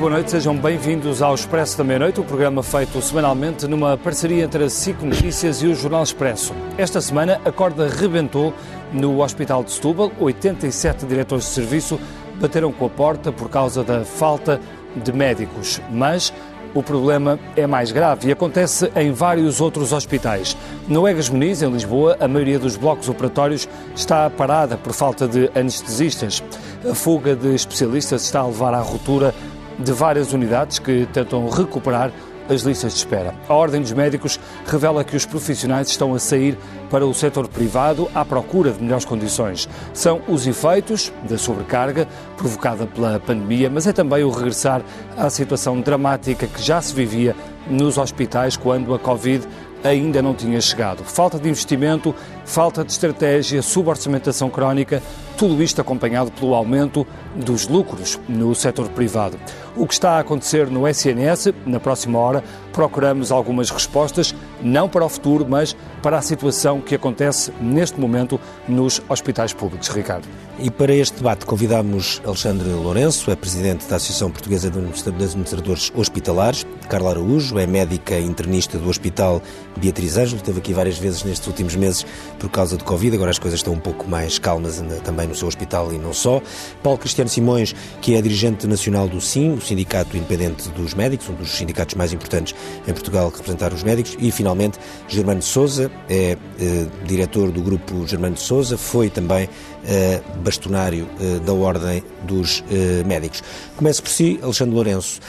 boa noite, sejam bem-vindos ao Expresso da Meia-Noite, o programa feito semanalmente numa parceria entre a SIC Notícias e o Jornal Expresso. Esta semana a corda rebentou no Hospital de Setúbal, 87 diretores de serviço bateram com a porta por causa da falta de médicos, mas o problema é mais grave e acontece em vários outros hospitais. No Egas Muniz, em Lisboa, a maioria dos blocos operatórios está parada por falta de anestesistas. A fuga de especialistas está a levar à ruptura de várias unidades que tentam recuperar as listas de espera. A Ordem dos Médicos revela que os profissionais estão a sair para o setor privado à procura de melhores condições. São os efeitos da sobrecarga provocada pela pandemia, mas é também o regressar à situação dramática que já se vivia nos hospitais quando a Covid ainda não tinha chegado. Falta de investimento, falta de estratégia, suborçamentação crónica, tudo isto acompanhado pelo aumento dos lucros no setor privado. O que está a acontecer no SNS, na próxima hora, procuramos algumas respostas, não para o futuro, mas para a situação que acontece neste momento nos hospitais públicos. Ricardo. E para este debate convidamos Alexandre Lourenço, é presidente da Associação Portuguesa de Administradores Hospitalares, Carla Araújo, é médica internista do Hospital Beatriz Ângelo, esteve aqui várias vezes nestes últimos meses por causa de Covid, agora as coisas estão um pouco mais calmas também no seu hospital e não só. Paulo Cristiano Simões, que é dirigente nacional do SIM, o Sindicato Independente dos Médicos, um dos sindicatos mais importantes em Portugal que representar os médicos, e finalmente Germano Souza, é eh, diretor do grupo Germano Souza, foi também eh, bastonário eh, da Ordem dos Médicos. Começo por si, Alexandre Lourenço.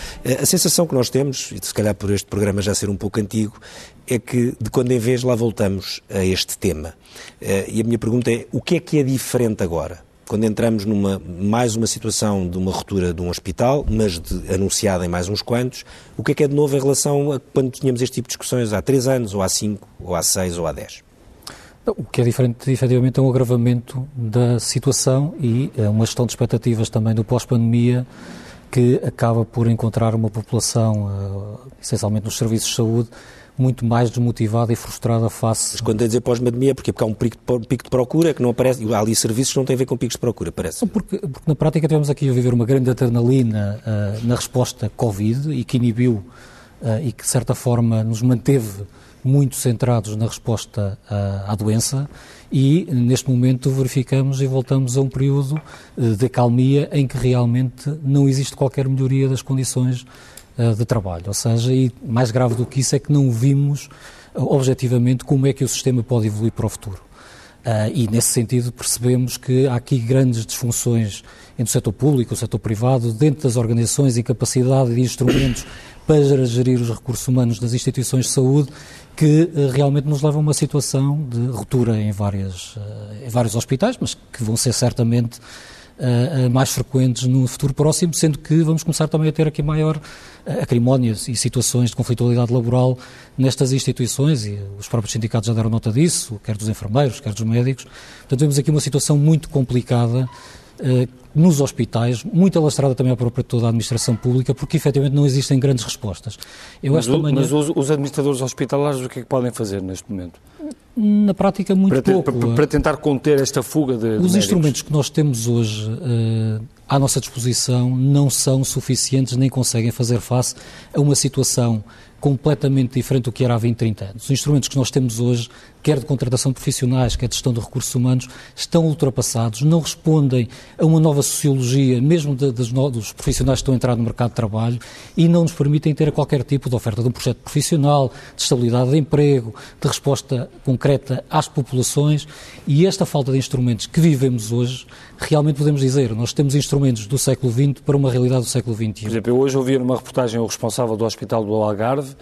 A sensação que nós temos, e se calhar por este programa já ser um pouco antigo, é que de quando em vez lá voltamos a este tema. Eh, e a minha pergunta é: o que é que é diferente agora? quando entramos numa mais uma situação de uma ruptura de um hospital, mas de, anunciada em mais uns quantos, o que é que é de novo em relação a quando tínhamos este tipo de discussões há três anos, ou há cinco, ou há seis, ou há dez? O que é diferente, efetivamente, é um agravamento da situação e é uma gestão de expectativas também do pós-pandemia que acaba por encontrar uma população, uh, essencialmente nos serviços de saúde, muito mais desmotivada e frustrada face. Mas quando a dizer pós-pandemia, porquê? Porque há um pico de, pico de procura que não aparece, há ali serviços que não têm a ver com picos de procura, parece. Porque, porque na prática tivemos aqui a viver uma grande adrenalina uh, na resposta Covid e que inibiu uh, e que de certa forma nos manteve muito centrados na resposta uh, à doença e neste momento verificamos e voltamos a um período de acalmia em que realmente não existe qualquer melhoria das condições eh, de trabalho. Ou seja, e mais grave do que isso é que não vimos eh, objetivamente como é que o sistema pode evoluir para o futuro. Uh, e, nesse sentido, percebemos que há aqui grandes disfunções entre o setor público e o setor privado, dentro das organizações, incapacidade de instrumentos para gerir os recursos humanos das instituições de saúde, que uh, realmente nos levam a uma situação de ruptura em, várias, uh, em vários hospitais, mas que vão ser certamente uh, mais frequentes no futuro próximo, sendo que vamos começar também a ter aqui maior uh, acrimónias e situações de conflitualidade laboral nestas instituições, e os próprios sindicatos já deram nota disso, quer dos enfermeiros, quer dos médicos. Portanto, temos aqui uma situação muito complicada nos hospitais, muito alastrada também para toda a administração pública, porque efetivamente não existem grandes respostas. Eu mas, manhã... mas os, os, administradores hospitalares o que é que podem fazer neste momento? Na prática, muito para, pouco. Para, para, tentar conter esta fuga de. Os instrumentos que nós temos hoje uh, à nossa disposição não são suficientes nem conseguem fazer face a uma situação completamente diferente do que era há 20, 30 anos. Os instrumentos que nós temos hoje quer de contratação de profissionais, quer de gestão de recursos humanos, estão ultrapassados, não respondem a uma nova sociologia, mesmo de, de, dos profissionais que estão a entrar no mercado de trabalho, e não nos permitem ter qualquer tipo de oferta de um projeto profissional, de estabilidade de emprego, de resposta concreta às populações, e esta falta de instrumentos que vivemos hoje, realmente podemos dizer, nós temos instrumentos do século XX para uma realidade do século XXI. Por exemplo, eu hoje ouvi numa reportagem o responsável do Hospital do Algarve,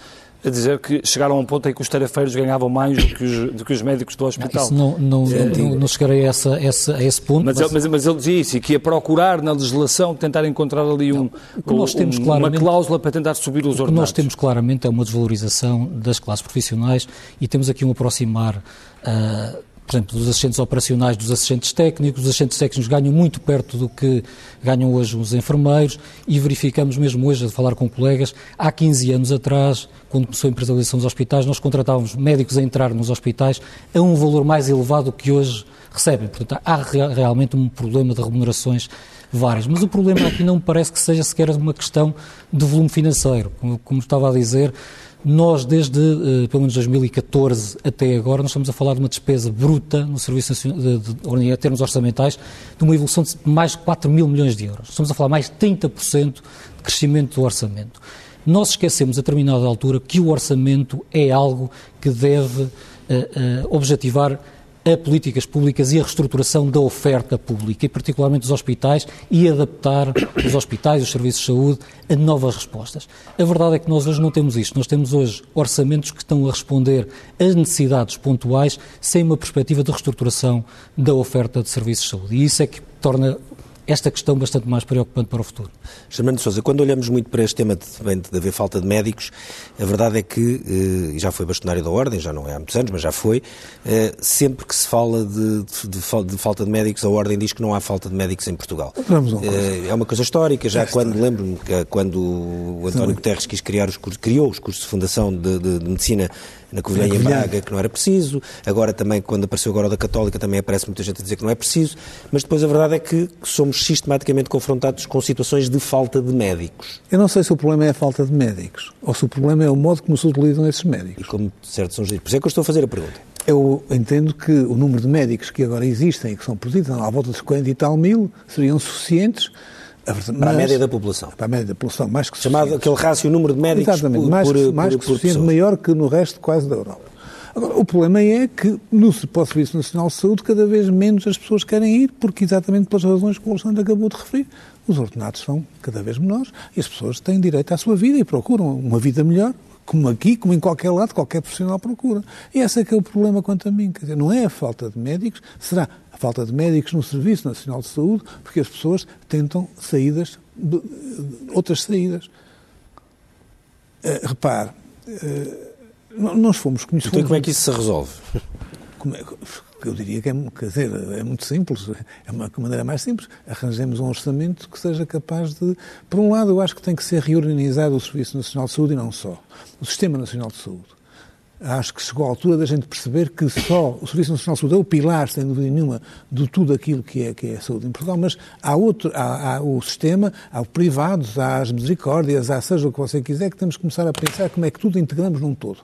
a dizer que chegaram a um ponto em que os tarefeiros ganhavam mais do que os, do que os médicos do hospital. Não, não, não, é, não, não chegarei a, essa, essa, a esse ponto. Mas, mas... Ele, mas, mas, ele dizia isso, e que ia procurar na legislação tentar encontrar ali um, um, uma cláusula para tentar subir os ordenados. O que nós temos claramente é uma desvalorização das classes profissionais e temos aqui um aproximar uh, por exemplo, dos assistentes operacionais, dos assistentes técnicos. Os assistentes técnicos ganham muito perto do que ganham hoje os enfermeiros e verificamos mesmo hoje, a falar com colegas, há 15 anos atrás, quando começou a empresarialização dos hospitais, nós contratávamos médicos a entrar nos hospitais a um valor mais elevado do que hoje recebem. Portanto, há realmente um problema de remunerações várias. Mas o problema aqui não me parece que seja sequer uma questão de volume financeiro. Como, como estava a dizer, nós, desde uh, pelo menos 2014 até agora, nós estamos a falar de uma despesa bruta no Serviço de, de, em termos orçamentais, de uma evolução de mais de 4 mil milhões de euros. Estamos a falar mais de 30% de crescimento do orçamento. Nós esquecemos a determinada altura que o orçamento é algo que deve uh, uh, objetivar a políticas públicas e a reestruturação da oferta pública, e particularmente dos hospitais, e adaptar os hospitais os serviços de saúde a novas respostas. A verdade é que nós hoje não temos isto. Nós temos hoje orçamentos que estão a responder às necessidades pontuais sem uma perspectiva de reestruturação da oferta de serviços de saúde. E isso é que torna esta questão bastante mais preocupante para o futuro. Germano Sousa, quando olhamos muito para este tema de, de, haver falta de médicos, a verdade é que, eh, e já foi bastonário da Ordem, já não é há muitos anos, mas já foi, eh, sempre que se fala de, de, falta de médicos, a Ordem diz que não há falta de médicos em Portugal. Uma eh, é uma coisa histórica, já é quando, lembro-me, quando o António Guterres quis criar os criou os cursos de fundação de, de, de medicina na Covilhã e em Braga, que não era preciso. Agora também, quando apareceu agora o da Católica, também aparece muita gente a dizer que não é preciso. Mas depois a verdade é que somos sistematicamente confrontados com situações de falta de médicos. Eu não sei se o problema é a falta de médicos ou se o problema é o modo como se utilizam esses médicos. E como certos são geridos. Por isso é que eu estou a fazer a pergunta. Eu entendo que o número de médicos que agora existem e que são produzidos, à volta de 40 e tal mil, seriam suficientes para a média da população. Para a média da população, mais que Chamado aquele rácio, número de médicos Exatamente, por, mais, por, mais por, que suficiente, maior que no resto quase da Europa. Agora, o problema é que no para o Serviço Nacional de Saúde cada vez menos as pessoas querem ir, porque exatamente pelas razões que o Alexandre acabou de referir. Os ordenados são cada vez menores e as pessoas têm direito à sua vida e procuram uma vida melhor, como aqui, como em qualquer lado, qualquer profissional procura. E esse é que é o problema quanto a mim. Quer dizer, não é a falta de médicos, será falta de médicos no Serviço Nacional de Saúde, porque as pessoas tentam saídas outras saídas. Uh, repare, uh, nós fomos conhecidos. Então, como é que isso se resolve? É, eu diria que é, quer dizer, é muito simples, é uma maneira mais simples. Arranjemos um orçamento que seja capaz de. Por um lado, eu acho que tem que ser reorganizado o Serviço Nacional de Saúde e não só. O Sistema Nacional de Saúde acho que chegou a altura da gente perceber que só o Serviço Nacional de Saúde é o pilar, sem dúvida nenhuma, de tudo aquilo que é, que é a saúde em Portugal, mas há, outro, há, há o sistema, há os privados, há as misericórdias, há seja o que você quiser, que temos que começar a pensar como é que tudo integramos num todo.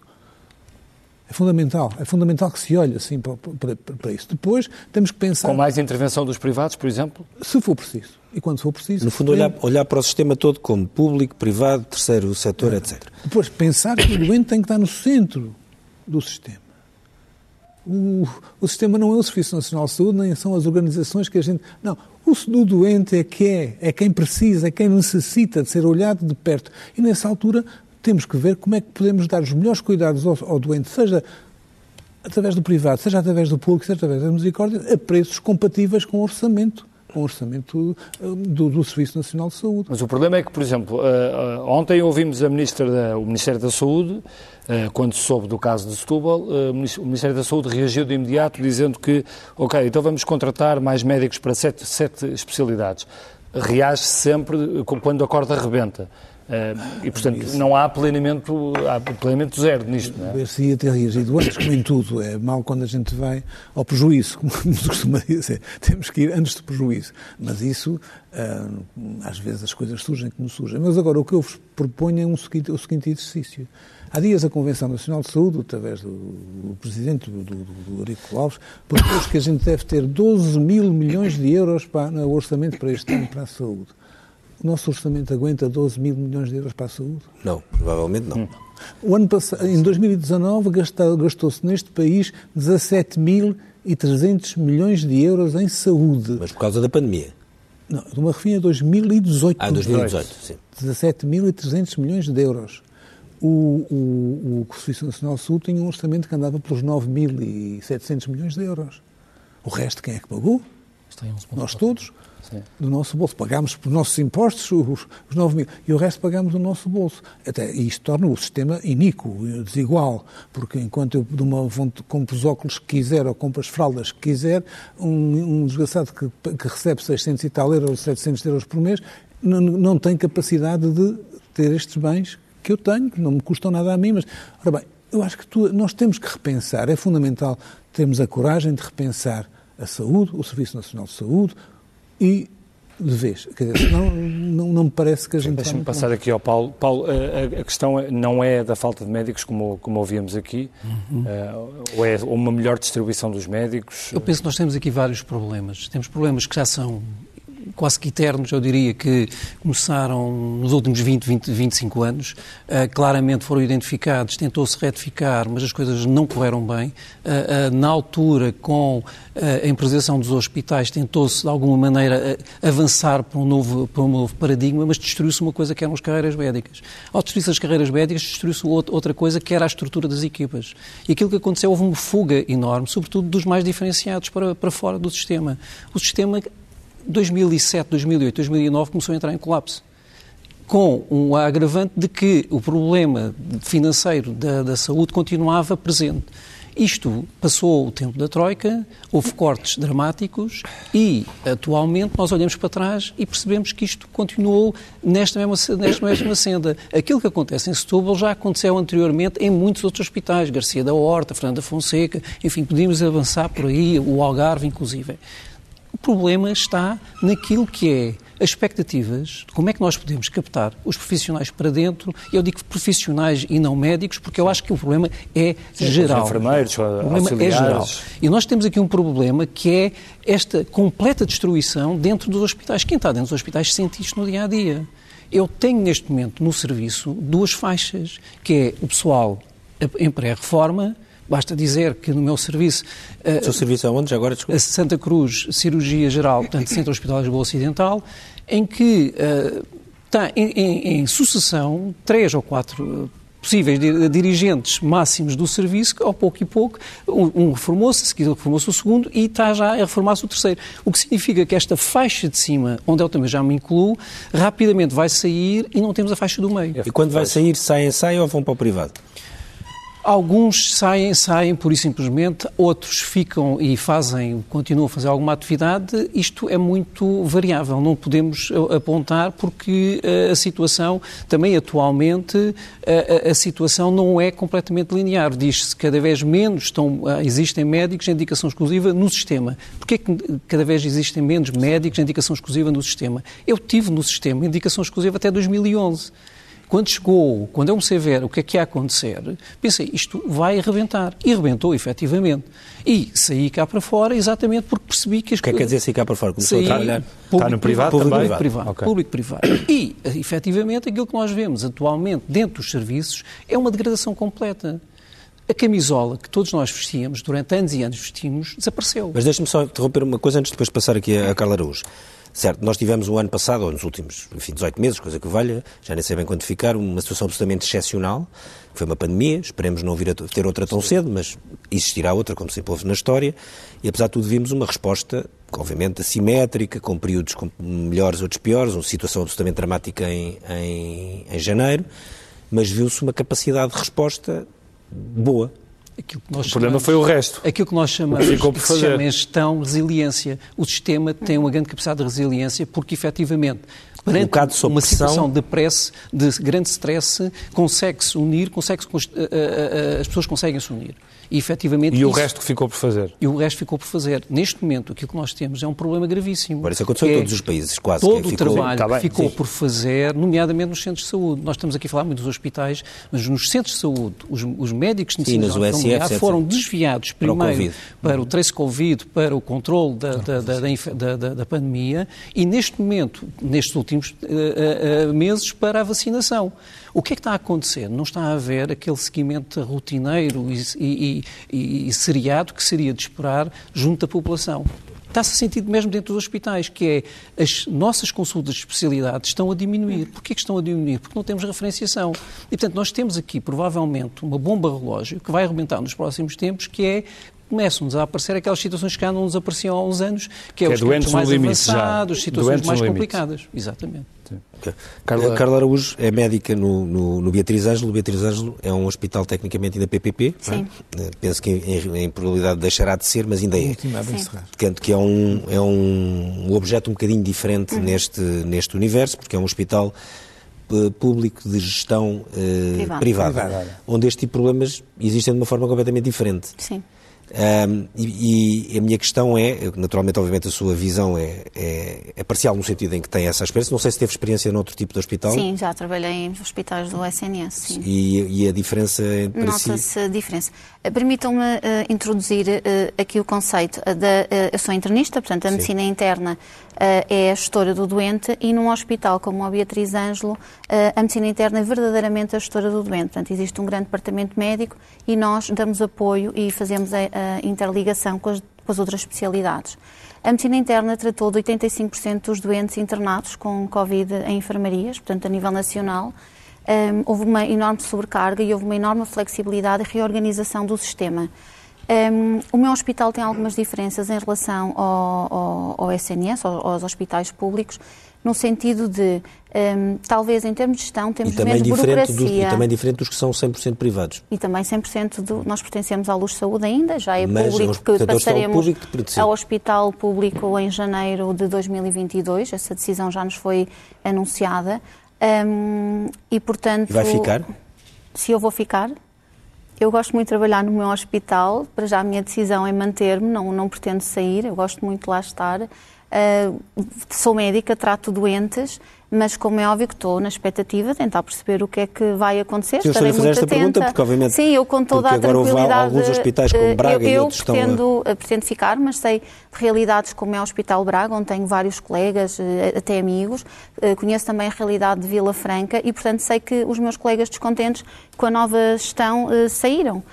É fundamental, é fundamental que se olhe assim para, para, para, isso. Depois temos que pensar. Com mais intervenção dos privados, por exemplo? Se for preciso. E quando for preciso. No fundo, olhar, olhar para o sistema todo como público, privado, terceiro setor, é. etc. Depois pensar que o doente tem que estar no centro do sistema. O, o, sistema não é o Serviço Nacional de Saúde, nem são as organizações que a gente. Não. O, o doente é que é, é quem precisa, é quem necessita de ser olhado de perto. E nessa altura temos que ver como é que podemos dar os melhores cuidados ao, ao doente, seja através do privado, seja através do público, seja através da misericórdia, a preços compatíveis com o orçamento com o orçamento do, do, Serviço Nacional de Saúde. Mas o problema é que, por exemplo, uh, uh, ontem ouvimos a ministra da, o Ministério da Saúde, uh, quando se soube do caso de Setúbal, o Ministério da Saúde reagiu de imediato dizendo que, ok, então vamos contratar mais médicos para sete, sete especialidades. Reage -se sempre quando a corda rebenta. Uh, e, portanto, Isso. não há planeamento, há planeamento zero nisto, não é? Ver-se-ia ter reagido antes, como em tudo. É mal quando a gente vai ao prejuízo, como se costuma dizer. Temos que ir antes do prejuízo. Mas isso, uh, às vezes as coisas surgem como surgem. Mas agora, o que eu vos proponho é um seguinte, o seguinte exercício. Há dias a Convenção Nacional de Saúde, através do, do Presidente, do, do, do Alves, propôs que a gente deve ter 12 mil milhões de euros para, no orçamento para este ano para a saúde. O nosso orçamento aguenta 12 mil milhões de euros para a saúde? Não, provavelmente não. Hum. O ano passado, em 2019, gastou-se neste país 17.300 milhões de euros em saúde. Mas por causa da pandemia? Não, de uma refina 2018. Ah, 2018, sim. 17.300 milhões de euros. O, o, o Serviço Nacional de Saúde tinha um orçamento que andava pelos 9.700 milhões de euros. O resto, quem é que pagou? Nós todos. Do nosso bolso. Pagámos por nossos impostos os, os 9 mil e o resto pagámos do nosso bolso. Até, e isto torna o sistema iníquo, desigual, porque enquanto eu de uma, compro os óculos que quiser ou compro as fraldas que quiser, um, um desgraçado que, que recebe 600 e tal euros, 700 euros por mês, não, não tem capacidade de ter estes bens que eu tenho, que não me custam nada a mim, mas, ora bem, eu acho que tu, nós temos que repensar, é fundamental termos a coragem de repensar a saúde, o Serviço Nacional de Saúde, e de vez. Quer dizer, não, não, não me parece que a gente. Deixa-me passar aqui ao Paulo. Paulo, a, a, questão é, não é da falta de médicos, como, como ouvíamos aqui, uhum. uh, ou é uma melhor distribuição dos médicos? Eu penso que nós temos aqui vários problemas. Temos problemas que já são quase que eternos, eu diria que começaram nos últimos 20, 20 25 anos. Uh, claramente foram identificados, tentou-se retificar, mas as coisas não correram bem. Uh, na altura, com a improvisação dos hospitais, tentou-se de alguma maneira avançar para um novo, para um novo paradigma, mas destruiu-se uma coisa que eram as carreiras médicas. Ao destruir-se as carreiras médicas, destruiu-se outra coisa que era a estrutura das equipas. E aquilo que aconteceu, houve uma fuga enorme, sobretudo dos mais diferenciados para, para fora do sistema. O sistema 2007, 2008, 2009 começou a entrar em colapso. Com um agravante de que o problema financeiro da, da saúde continuava presente. Isto passou o tempo da Troika, houve cortes dramáticos e, atualmente, nós olhamos para trás e percebemos que isto continuou nesta mesma, nesta mesma senda. Aquilo que acontece em Setúbal já aconteceu anteriormente em muitos outros hospitais, Garcia da Horta, Fernanda Fonseca, enfim, podíamos avançar por aí, o Algarve, inclusive. O problema está naquilo que é as expectativas de como é que nós podemos captar os profissionais para dentro, eu digo profissionais e não médicos, porque eu acho que o problema é Sim, geral. Os enfermeiros, o problema é geral. E nós temos aqui um problema que é esta completa destruição dentro dos hospitais. Quem está dentro dos hospitais sente isto no dia a dia. Eu tenho neste momento no serviço duas faixas, que é o pessoal em pré-reforma Basta dizer que no meu serviço... O seu serviço é onde? Já agora, desculpa. Santa Cruz, Cirurgia Geral, portanto, Centro Hospitalar de Lisboa Ocidental, em que uh, está em, em, em, sucessão três ou quatro possíveis dirigentes máximos do serviço, ao pouco e pouco, um, reformou-se, a seguir reformou-se o segundo e está já a reformar-se o terceiro. O que significa que esta faixa de cima, onde eu também já me incluo, rapidamente vai sair e não temos a faixa do meio. E quando vai sair, saem, saem ou vão para o privado? Alguns saem, saem por e simplesmente, outros ficam e fazem, continuam a fazer alguma atividade. Isto é muito variável, não podemos apontar porque eh, a situação, também atualmente, a, a situação não é completamente linear. Diz-se que cada vez menos estão, eh, existem médicos em indicação exclusiva no sistema. Porquê que cada vez existem menos médicos em indicação exclusiva no sistema? Eu tive no sistema indicação exclusiva até 2011. Quando chegou, quando eu comecei a ver o que é que ia acontecer, pensei, isto vai arrebentar. E arrebentou, efetivamente. E saí cá para fora exatamente porque percebi que... As... O que é que quer dizer sair cá para fora? Começou saí, a trabalhar? Público, Está no privado público, também? Público, privado. Okay. Público, privado. E, efetivamente, aquilo que nós vemos atualmente dentro dos serviços é uma degradação completa. A camisola que todos nós vestíamos, durante anos e anos vestimos, desapareceu. Mas deixe-me só interromper uma coisa antes de depois passar aqui a Carla Araújo. Certo, nós tivemos o ano passado, ou nos últimos enfim, 18 meses, coisa que valha, já nem sei bem quantificar, uma situação absolutamente excepcional, que foi uma pandemia, esperemos não vir a ter outra tão cedo, mas existirá outra, como sempre houve na história, e apesar de tudo vimos uma resposta, obviamente, assimétrica, com períodos melhores, outros piores, uma situação absolutamente dramática em, em, em janeiro, mas viu-se uma capacidade de resposta boa, Aquilo que nós o problema chamamos, foi o resto. Aquilo que nós chamamos que, que se chama em gestão resiliência. O sistema tem uma grande capacidade de resiliência porque, efetivamente, perante um uma situação de press, de grande stress, consegue-se unir, consegue -se, eh, eh, eh, as pessoas conseguem se unir. E, efetivamente, e isso, o resto que ficou por fazer? E o resto ficou por fazer. Neste momento, aquilo que nós temos é um problema gravíssimo. Agora, isso aconteceu em é todos os países, quase. Todo o trabalho tá ficou sim. por fazer, nomeadamente nos centros de saúde. Nós estamos aqui a falar muito dos hospitais, mas nos centros de saúde, os, os médicos de necessidade foram desviados primeiro para o, trace Covid, para o controle da, da, da, da, pandemia e, neste momento, nestes últimos uh, uh, meses, para a vacinação. O que é que está a acontecer? Não está a haver aquele seguimento rotineiro e, e, e seriado que seria de esperar junto da população está-se sentido mesmo dentro dos hospitais, que é as nossas consultas de especialidade estão a diminuir. Porquê que estão a diminuir? Porque não temos referenciação. E, portanto, nós temos aqui, provavelmente, uma bomba relógio que vai arrebentar nos próximos tempos, que é começam-nos a aparecer aquelas situações que já não nos apareciam há uns anos, que é, que é os doentes mais avançados, situações doentes mais complicadas. Exatamente. Carla... Carla Araújo é médica no, no, no, Beatriz Ângelo. O Beatriz Ângelo é um hospital tecnicamente ainda PPP. É? Sim. É? Penso que em, em, probabilidade deixará de ser, mas ainda é. Portanto, que é um, é um objeto um bocadinho diferente uhum. neste, neste universo, porque é um hospital eh, público de gestão uh, privada, privada, onde este tipo de problemas existem de uma forma completamente diferente. Sim. Um, e, e, a minha questão é, naturalmente, obviamente, a sua visão é, é, é, parcial no sentido em que tem essa experiência. Não sei se teve experiência noutro tipo de hospital. Sim, já trabalhei em hospitais do SNS. Sim. E, e a diferença Nota-se si? a diferença. Eh, permitam-me uh, introduzir uh, aqui o conceito da. Uh, eu sou internista, portanto, a sim. medicina interna é a gestora do doente e num hospital como o Beatriz Ângelo, a medicina interna é verdadeiramente a gestora do doente. Portanto, existe um grande departamento médico e nós damos apoio e fazemos a, a interligação com as, com as outras especialidades. A medicina interna tratou de 85% dos doentes internados com Covid em enfermarias, portanto, a nível nacional. Um, houve uma enorme sobrecarga e houve uma enorme flexibilidade e reorganização do sistema. Um, o meu hospital tem algumas diferenças em relação ao, ao, ao SNS, aos hospitais públicos, no sentido de, um, talvez em termos de gestão, temos menos burocracia. E também diferente dos que são 100% privados. E também 100% do... Nós pertencemos à Luz Saúde ainda, já é Mas público que passaremos público ao Hospital Público em janeiro de 2022. Essa decisão já nos foi anunciada. Um, e, portanto... E vai ficar? Se eu vou ficar, eu gosto muito de trabalhar no meu hospital, para já a minha decisão é manter-me, não, não pretendo sair, eu gosto muito de lá estar. Uh, sou médica, trato doentes, mas como é óbvio que estou na expectativa de tentar perceber o que é que vai acontecer. Sim, Estarei muito esta atenta. pergunta porque obviamente Sim, eu com toda a tranquilidade. Agora alguns hospitais como Braga eu, e outros pretendo, estão a... pretendo ficar, mas sei de realidades como é o Hospital Braga, onde tenho vários colegas, eh, até amigos. Eh, conheço também a realidade de Vila Franca e, portanto, sei que os meus colegas descontentes com a nova gestão eh, saíram.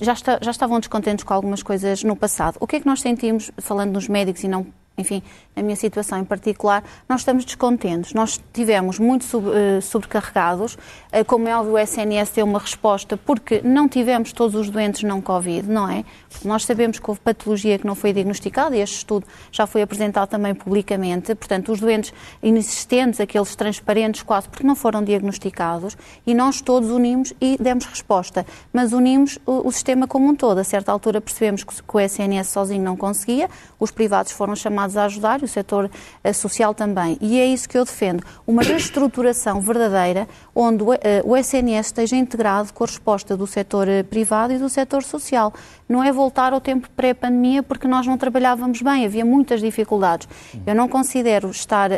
já, está, já estavam descontentes com algumas coisas no passado. O que é que nós sentimos, falando nos médicos e não enfim, na minha situação em particular, nós estamos descontentes. Nós tivemos muito uh, sobrecarregados. Uh, como é óbvio, o SNS deu uma resposta porque não tivemos todos os doentes não Covid, não é? Porque nós sabemos que houve patologia que não foi diagnosticada e este estudo já foi apresentado também publicamente. Portanto, os doentes inexistentes, aqueles transparentes quase, porque não foram diagnosticados e nós todos unimos e demos resposta. Mas unimos o, o sistema como um todo. A certa altura percebemos que o SNS sozinho não conseguia, os privados foram chamados chamados a ajudar, e o setor eh, social também. E é isso que eu defendo. Uma reestruturação verdadeira, onde o SNS eh, esteja integrado com a resposta do setor eh, privado e do setor social. Não é voltar ao tempo pré-pandemia, porque nós não trabalhávamos bem, havia muitas dificuldades. Eu não considero estar a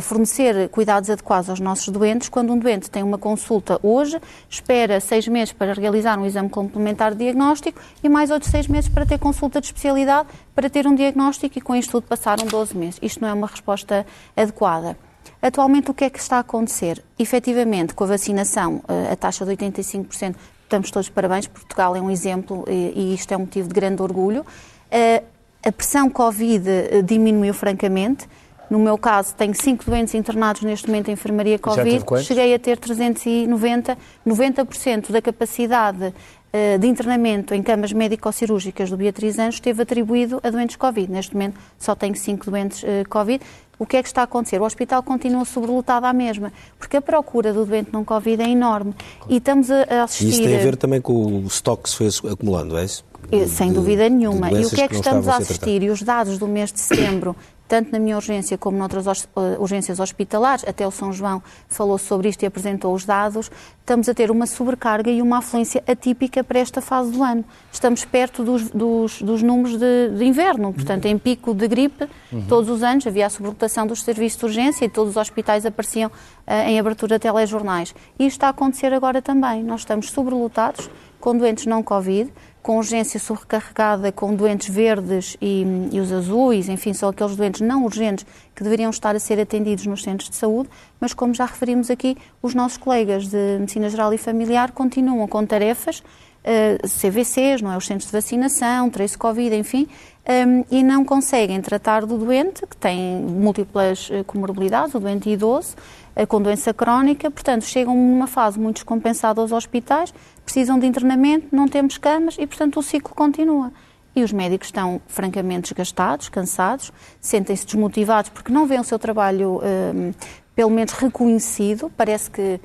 fornecer cuidados adequados aos nossos doentes. Quando um doente tem uma consulta hoje, espera seis meses para realizar um exame complementar de diagnóstico e mais outros seis meses para ter consulta de especialidade, para ter um diagnóstico e com isto tudo passaram 12 meses. Isto não é uma resposta adequada. Atualmente, o que é que está a acontecer? Efetivamente, com a vacinação, eh, a taxa de 85%, estamos todos parabéns, Portugal é um exemplo e isto é um motivo de grande orgulho. Eh, a pressão Covid eh, diminuiu francamente. No meu caso, tenho cinco doentes internados neste momento em enfermaria Covid. Cheguei a ter 390, 90% da capacidade uh, de internamento em camas médico-cirúrgicas do Beatriz Anjos esteve atribuído a doentes Covid. Neste momento só tenho cinco doentes uh, Covid. O que é que está a acontecer? O hospital continua sobrelotado à mesma, porque a procura do doente não Covid é enorme. E estamos a assistir... E isso tem a ver também com o estoque que se foi acumulando, é isso? Sem dúvida nenhuma. E o que é que, que estamos a assistir? E os dados do mês de setembro tanto na minha urgência como noutras eh, urgências hospitalares, até o São João falou sobre isto e apresentou os dados, estamos a ter uma sobrecarga e uma afluência atípica para esta fase do ano. Estamos perto dos, dos, dos números de, de, inverno, portanto, em pico de gripe, uhum. todos os anos havia a sobrelotação dos serviços de urgência e todos os hospitais apareciam uh, em abertura de telejornais. E isto está a acontecer agora também. Nós estamos sobrelotados com doentes não Covid, com urgência sobrecarregada com doentes verdes e, e, os azuis, enfim, são aqueles doentes não urgentes que deveriam estar a ser atendidos nos centros de saúde, mas como já referimos aqui, os nossos colegas de Medicina Geral e Familiar continuam com tarefas, uh, eh, CVCs, não é? os centros de vacinação, trace Covid, enfim, um, ehm, e não conseguem tratar do doente, que tem múltiplas uh, comorbilidades, o doente idoso, uh, com doença crónica, portanto, chegam numa fase muito descompensada aos hospitais, precisam de internamento, não temos camas e, portanto, o ciclo continua. E os médicos estão francamente desgastados, cansados, sentem-se desmotivados porque não veem o seu trabalho, um, pelo menos, reconhecido. Parece que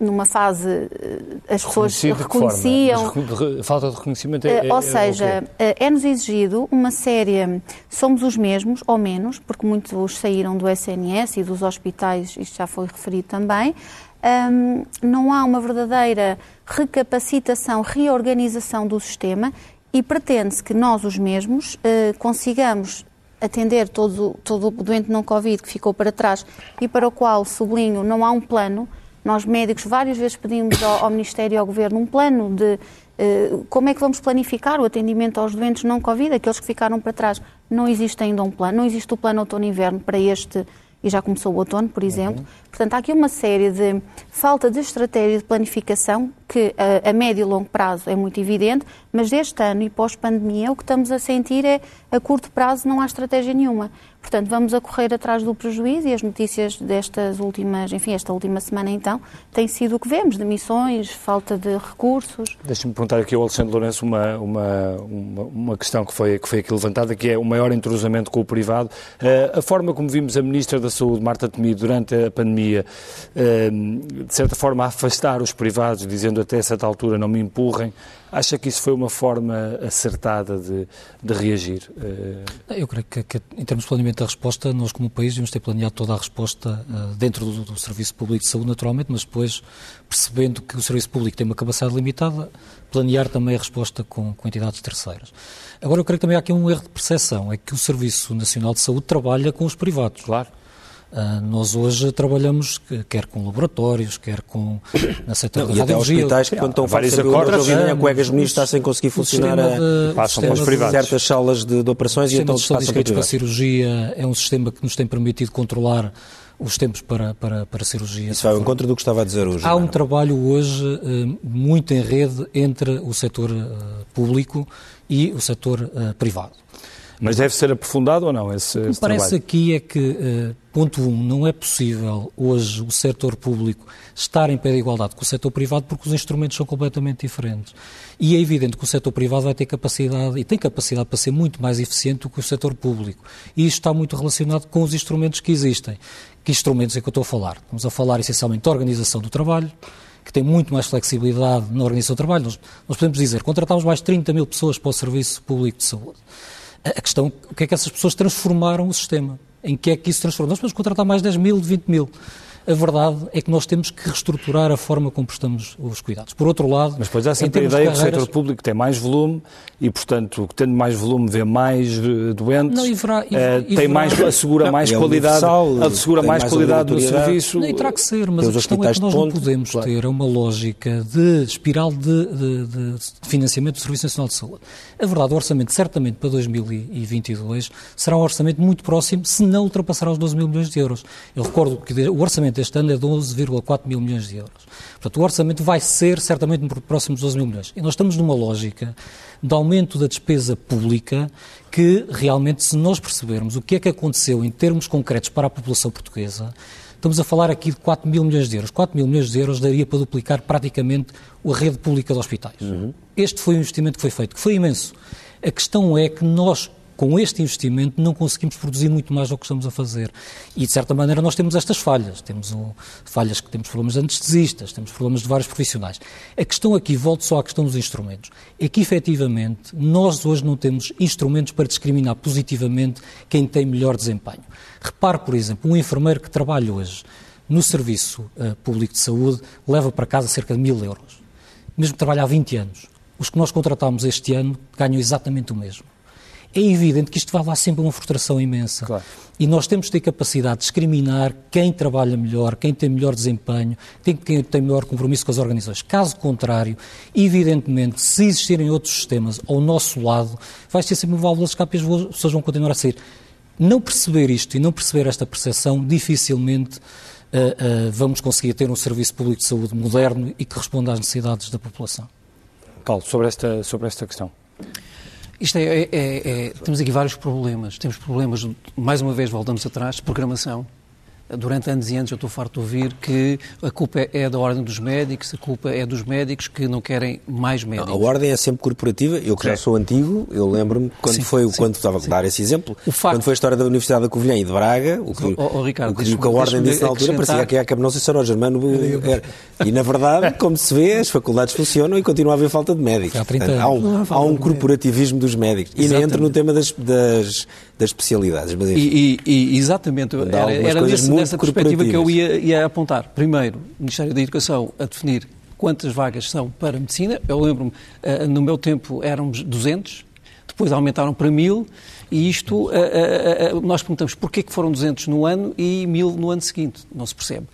numa fase eh, as pessoas reconheciam. falta de reconhecimento é, é Ou seja, é, é-nos exigido uma série. Somos os mesmos, ou menos, porque muitos saíram do SNS e dos hospitais, isto já foi referido também. Um, não há uma verdadeira recapacitação, reorganização do sistema e pretende-se que nós, os mesmos, eh, consigamos atender todo, todo o doente não Covid que ficou para trás e para o qual, sublinho, não há um plano. Nós, médicos, várias vezes pedimos ao, ao Ministério e ao Governo um plano de uh, como é que vamos planificar o atendimento aos doentes não Covid, aqueles que ficaram para trás. Não existe ainda um plano, não existe o plano outono-inverno para este e já começou o outono, por exemplo. Uhum. Portanto, há aqui uma série de falta de estratégia de planificação que a, a médio e longo prazo é muito evidente, mas deste ano e pós-pandemia o que estamos a sentir é a curto prazo não há estratégia nenhuma. Portanto, vamos a correr atrás do prejuízo e as notícias destas últimas, enfim, esta última semana então, tem sido o que vemos, demissões, falta de recursos. Deixa-me perguntar aqui ao Alexandre Lourenço uma, uma, uma, uma, questão que foi, que foi aqui levantada, que é o maior entrosamento com o privado. Uh, a forma como vimos a Ministra da Saúde, Marta Temido, durante a pandemia, uh, de certa forma, afastar os privados, dizendo até certa altura não me empurrem, Acha que isso foi uma forma acertada de, de reagir? Eu creio que, que, em termos de planeamento da resposta, nós como país devemos ter planeado toda a resposta uh, dentro do, do, Serviço Público de Saúde, naturalmente, mas depois, percebendo que o Serviço Público tem uma capacidade limitada, planear também a resposta com, com entidades terceiras. Agora, eu creio que também há aqui um erro de percepção, é que o Serviço Nacional de Saúde trabalha com os privados. Claro. Uh, nós hoje trabalhamos quer com laboratórios, quer com na setor Não, e até hospitais que quando estão vários acordos a colegas ministros está sem conseguir funcionar a, passam para os privados. certas salas de, de operações e então passam para, para a cirurgia é um sistema que nos tem permitido controlar os tempos para, para, para cirurgia. Isso vai ao encontro do que estava a dizer hoje. Há um trabalho hoje uh, muito em rede entre o setor uh, público e o setor privado. Mas deve ser aprofundado ou não esse, O que me parece trabalho? aqui é que, uh, ponto um, não é possível hoje o setor público estar em pé de igualdade com o setor privado porque os instrumentos são completamente diferentes. E é evidente que o setor privado vai ter capacidade, e tem capacidade para ser muito mais eficiente do que o setor público. E isto está muito relacionado com os instrumentos que existem. Que instrumentos é que eu estou a falar? Estamos a falar essencialmente da organização do trabalho, que tem muito mais flexibilidade na organização do trabalho. Nós, nós podemos dizer, contratamos mais 30 mil pessoas para o Serviço Público de Saúde. A questão, o que é que essas pessoas transformaram o sistema? Em que é que isso transformou? Nós podemos contratar mais 10 mil, 20 mil. A verdade é que nós temos que reestruturar a forma como prestamos os cuidados. Por outro lado, mas depois há sempre a ideia carreiras... que o setor público tem mais volume e, portanto, tendo mais volume vê mais eh, doentes, não, e verá, e, uh, e tem verá... mais assegura não, mais é qualidade, assegura mais, mais qualidade no serviço. Não, e terá que ser, mas a questão é que nós não podemos claro. ter uma lógica de espiral de, de, de, financiamento do Serviço Nacional de Saúde. A verdade, o orçamento certamente para 2022 será um orçamento muito próximo, se não ultrapassará os 12 mil milhões de euros. Eu recordo que o orçamento deste ano é 12,4 mil milhões de euros. Portanto, o orçamento vai ser certamente próximos 12 mil milhões. E nós estamos numa lógica de aumento da despesa pública que realmente, se nós percebermos o que é que aconteceu em termos concretos para a população portuguesa, estamos a falar aqui de 4 mil milhões de euros. 4 mil milhões de euros daria para duplicar praticamente a rede pública de hospitais. Uhum. Este foi o investimento que foi feito, que foi imenso. A questão é que nós, com este investimento não conseguimos produzir muito mais do que estamos a fazer. E, de certa maneira, nós temos estas falhas. Temos o, falhas que temos problemas de anestesistas, temos problemas de vários profissionais. A questão aqui, volto só à questão dos instrumentos, é que, efetivamente, nós hoje não temos instrumentos para discriminar positivamente quem tem melhor desempenho. Repare, por exemplo, um enfermeiro que trabalha hoje no Serviço uh, Público de Saúde leva para casa cerca de mil euros. Mesmo que trabalha há 20 anos. Os que nós contratamos este ano ganham exatamente o mesmo é evidente que isto vai lá sempre uma frustração imensa. Claro. E nós temos de ter capacidade de discriminar quem trabalha melhor, quem tem melhor desempenho, quem tem melhor compromisso com as organizações. Caso contrário, evidentemente, se existirem outros sistemas ao nosso lado, vai ser sempre uma válvula de escape e as pessoas vão continuar a sair. Não perceber isto e não perceber esta percepção, dificilmente uh, uh, vamos conseguir ter um serviço público de saúde moderno e que responda às necessidades da população. Paulo, sobre esta, sobre esta questão. Isto é, é, é, é, temos aqui vários problemas. Temos problemas, mais uma vez voltamos atrás, programação durante anos e anos eu estou farto de ouvir que a culpa é da ordem dos médicos, a culpa é dos médicos que não querem mais médicos. A ordem é sempre corporativa. Eu que já sou antigo, eu lembro-me quando sim, foi, sim, quando estava a dar esse exemplo, facto... quando foi a história da Universidade da Covilhã e de Braga, o que, oh, oh, Ricardo, o que, que a ordem disse na altura parecia que, que não sei se era o Germano era. E na verdade, como se vê, as faculdades funcionam e continua a haver falta de médicos. Há, Portanto, há um, há um corporativismo dos médicos. E entra no tema das, das, das especialidades. Mas, e, e, exatamente, era, era nessa perspectiva que eu ia, ia, apontar. Primeiro, o Ministério da Educação a definir quantas vagas são para medicina. Eu lembro-me, uh, no meu tempo éramos 200, depois aumentaram para 1000 e isto, uh, nós perguntamos porquê que foram 200 no ano e 1000 no ano seguinte. Não se percebe.